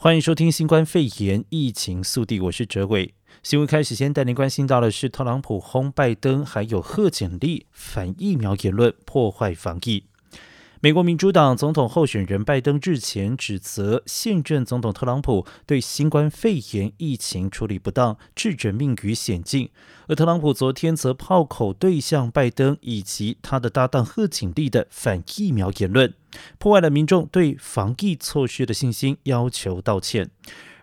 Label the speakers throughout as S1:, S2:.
S1: 欢迎收听新冠肺炎疫情速递，我是哲伟。新闻开始先带您关心到的是，特朗普轰拜登，还有贺锦丽反疫苗言论破坏防疫。美国民主党总统候选人拜登日前指责现任总统特朗普对新冠肺炎疫情处理不当，置人命于险境。而特朗普昨天则炮口对向拜登以及他的搭档贺锦丽的反疫苗言论，破坏了民众对防疫措施的信心，要求道歉。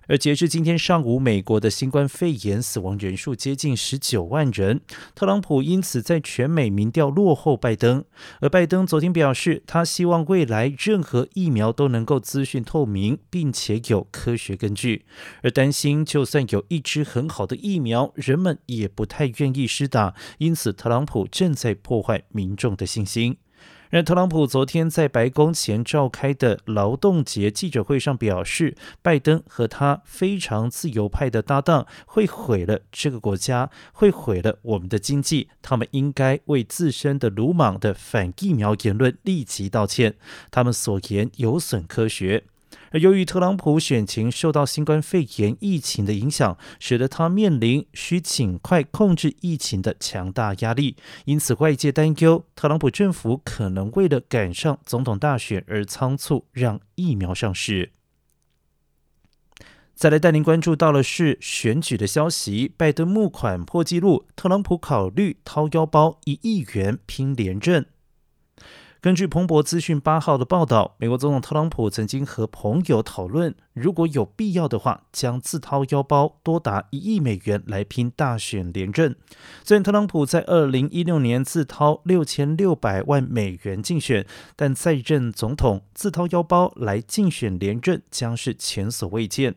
S1: 而截至今天上午，美国的新冠肺炎死亡人数接近十九万人。特朗普因此在全美民调落后拜登。而拜登昨天表示，他希望未来任何疫苗都能够资讯透明，并且有科学根据。而担心，就算有一支很好的疫苗，人们也不太愿意施打。因此，特朗普正在破坏民众的信心。而特朗普昨天在白宫前召开的劳动节记者会上表示，拜登和他非常自由派的搭档会毁了这个国家，会毁了我们的经济。他们应该为自身的鲁莽的反疫苗言论立即道歉，他们所言有损科学。而由于特朗普选情受到新冠肺炎疫情的影响，使得他面临需尽快控制疫情的强大压力，因此外界担忧特朗普政府可能为了赶上总统大选而仓促让疫苗上市。再来带您关注到的是选举的消息，拜登募款破纪录，特朗普考虑掏腰包一亿元拼连任。根据彭博资讯八号的报道，美国总统特朗普曾经和朋友讨论，如果有必要的话，将自掏腰包多达一亿美元来拼大选连任。虽然特朗普在二零一六年自掏六千六百万美元竞选，但在任总统自掏腰包来竞选连任，将是前所未见。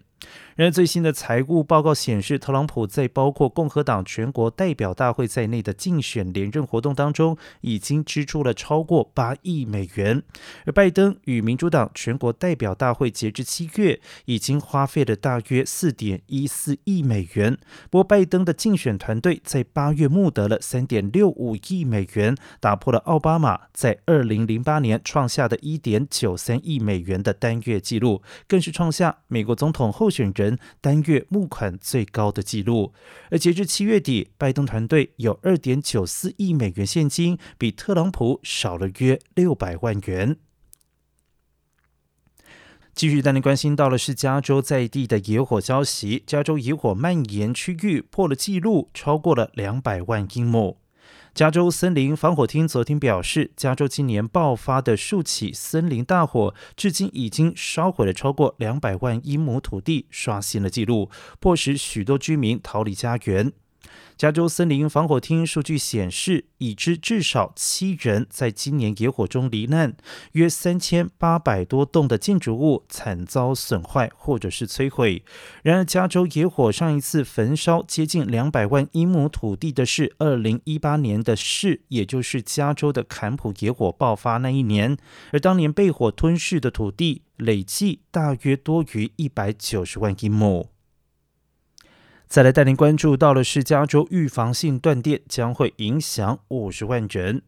S1: 然而，最新的财务报告显示，特朗普在包括共和党全国代表大会在内的竞选连任活动当中，已经支出了超过八亿美元。而拜登与民主党全国代表大会截至七月，已经花费了大约四点一四亿美元。不过，拜登的竞选团队在八月募得了三点六五亿美元，打破了奥巴马在二零零八年创下的一点九三亿美元的单月纪录，更是创下美国总统后候选人。单月募款最高的纪录，而截至七月底，拜登团队有二点九四亿美元现金，比特朗普少了约六百万元。继续带您关心到的是加州在地的野火消息，加州野火蔓延区域破了纪录，超过了两百万英亩。加州森林防火厅昨天表示，加州今年爆发的数起森林大火，至今已经烧毁了超过两百万英亩土地，刷新了纪录，迫使许多居民逃离家园。加州森林防火厅数据显示，已知至少七人在今年野火中罹难，约三千八百多栋的建筑物惨遭损坏或者是摧毁。然而，加州野火上一次焚烧接近两百万英亩土地的是二零一八年的事，也就是加州的坎普野火爆发那一年，而当年被火吞噬的土地累计大约多于一百九十万英亩。再来带您关注到的是，加州预防性断电将会影响五十万人。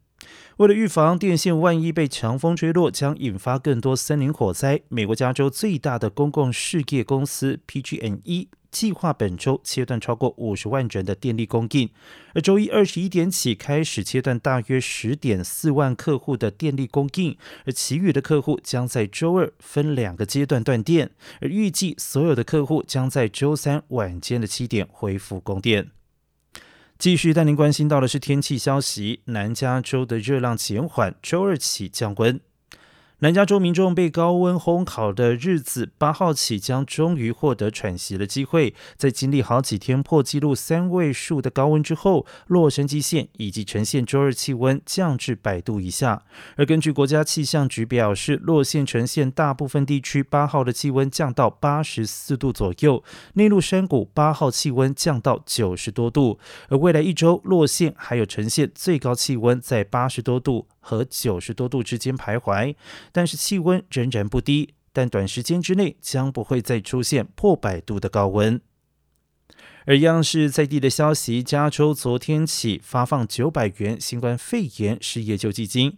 S1: 为了预防电线万一被强风吹落，将引发更多森林火灾，美国加州最大的公共事业公司 PG&E。计划本周切断超过五十万人的电力供应，而周一二十一点起开始切断大约十点四万客户的电力供应，而其余的客户将在周二分两个阶段断电，而预计所有的客户将在周三晚间的七点恢复供电。继续带您关心到的是天气消息，南加州的热浪减缓，周二起降温。南加州民众被高温烘烤的日子，八号起将终于获得喘息的机会。在经历好几天破纪录三位数的高温之后，洛杉矶县以及呈现周二气温降至百度以下。而根据国家气象局表示，洛县呈现大部分地区八号的气温降到八十四度左右，内陆山谷八号气温降到九十多度。而未来一周，洛县还有呈现最高气温在八十多度和九十多度之间徘徊。但是气温仍然不低，但短时间之内将不会再出现破百度的高温。而央视在地的消息，加州昨天起发放九百元新冠肺炎失业救济金。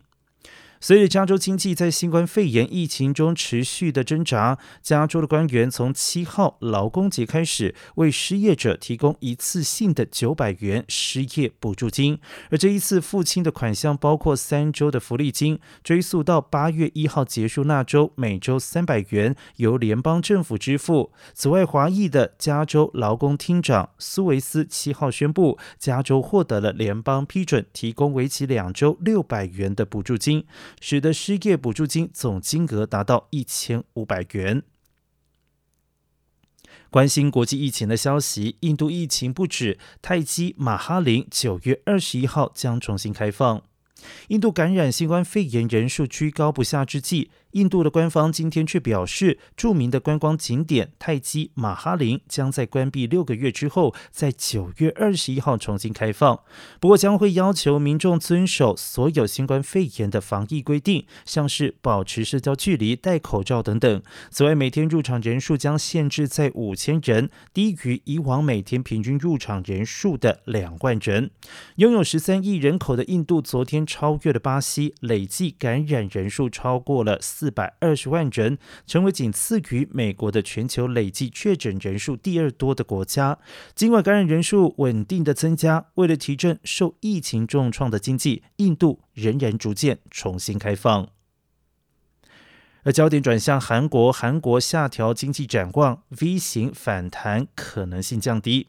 S1: 随着加州经济在新冠肺炎疫情中持续的挣扎，加州的官员从七号劳工节开始为失业者提供一次性的九百元失业补助金，而这一次付清的款项包括三周的福利金，追溯到八月一号结束那周，每周三百元由联邦政府支付。此外，华裔的加州劳工厅长苏维斯七号宣布，加州获得了联邦批准，提供为期两周六百元的补助金。使得失业补助金总金额达到一千五百元。关心国际疫情的消息，印度疫情不止，泰姬玛哈林九月二十一号将重新开放。印度感染新冠肺炎人数居高不下之际，印度的官方今天却表示，著名的观光景点泰姬玛哈林将在关闭六个月之后，在九月二十一号重新开放。不过，将会要求民众遵守所有新冠肺炎的防疫规定，像是保持社交距离、戴口罩等等。此外，每天入场人数将限制在五千人，低于以往每天平均入场人数的两万人。拥有十三亿人口的印度，昨天超越了巴西，累计感染人数超过了四百二十万人，成为仅次于美国的全球累计确诊人数第二多的国家。尽管感染人数稳定的增加，为了提振受疫情重创的经济，印度仍然逐渐重新开放。而焦点转向韩国，韩国下调经济展望，V 型反弹可能性降低。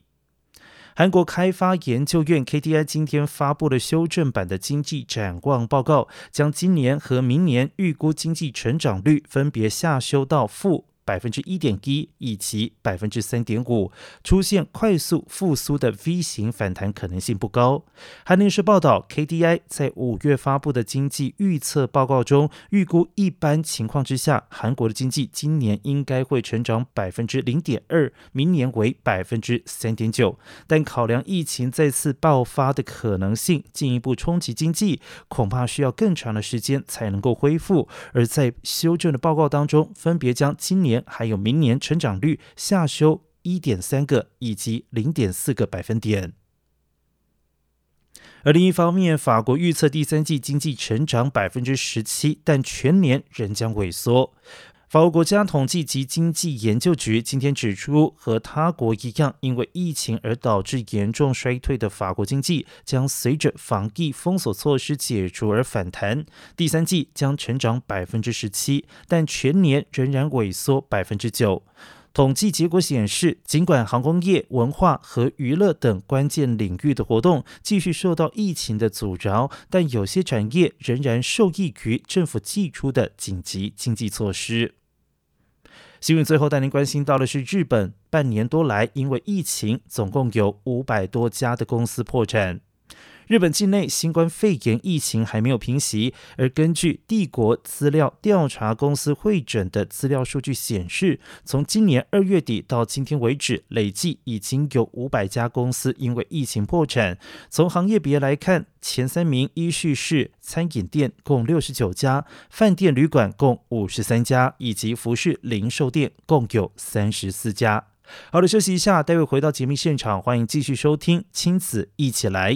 S1: 韩国开发研究院 KDI 今天发布了修正版的经济展望报告，将今年和明年预估经济成长率分别下修到负。百分之一点一以及百分之三点五，出现快速复苏的 V 型反弹可能性不高。韩联社报道，KDI 在五月发布的经济预测报告中，预估一般情况之下，韩国的经济今年应该会成长百分之零点二，明年为百分之三点九。但考量疫情再次爆发的可能性，进一步冲击经济，恐怕需要更长的时间才能够恢复。而在修正的报告当中，分别将今年还有明年成长率下修一点三个以及零点四个百分点。而另一方面，法国预测第三季经济成长百分之十七，但全年仍将萎缩。法国国家统计及经济研究局今天指出，和他国一样，因为疫情而导致严重衰退的法国经济，将随着防疫封锁措施解除而反弹。第三季将成长百分之十七，但全年仍然萎缩百分之九。统计结果显示，尽管航空业、文化和娱乐等关键领域的活动继续受到疫情的阻挠，但有些产业仍然受益于政府寄出的紧急经济措施。新闻最后带您关心到的是，日本半年多来因为疫情，总共有五百多家的公司破产。日本境内新冠肺炎疫情还没有平息，而根据帝国资料调查公司汇整的资料数据显示，从今年二月底到今天为止，累计已经有五百家公司因为疫情破产。从行业别来看，前三名依序是餐饮店共六十九家，饭店旅馆共五十三家，以及服饰零售店共有三十四家。好的，休息一下，待会回到节目现场，欢迎继续收听《亲子一起来》。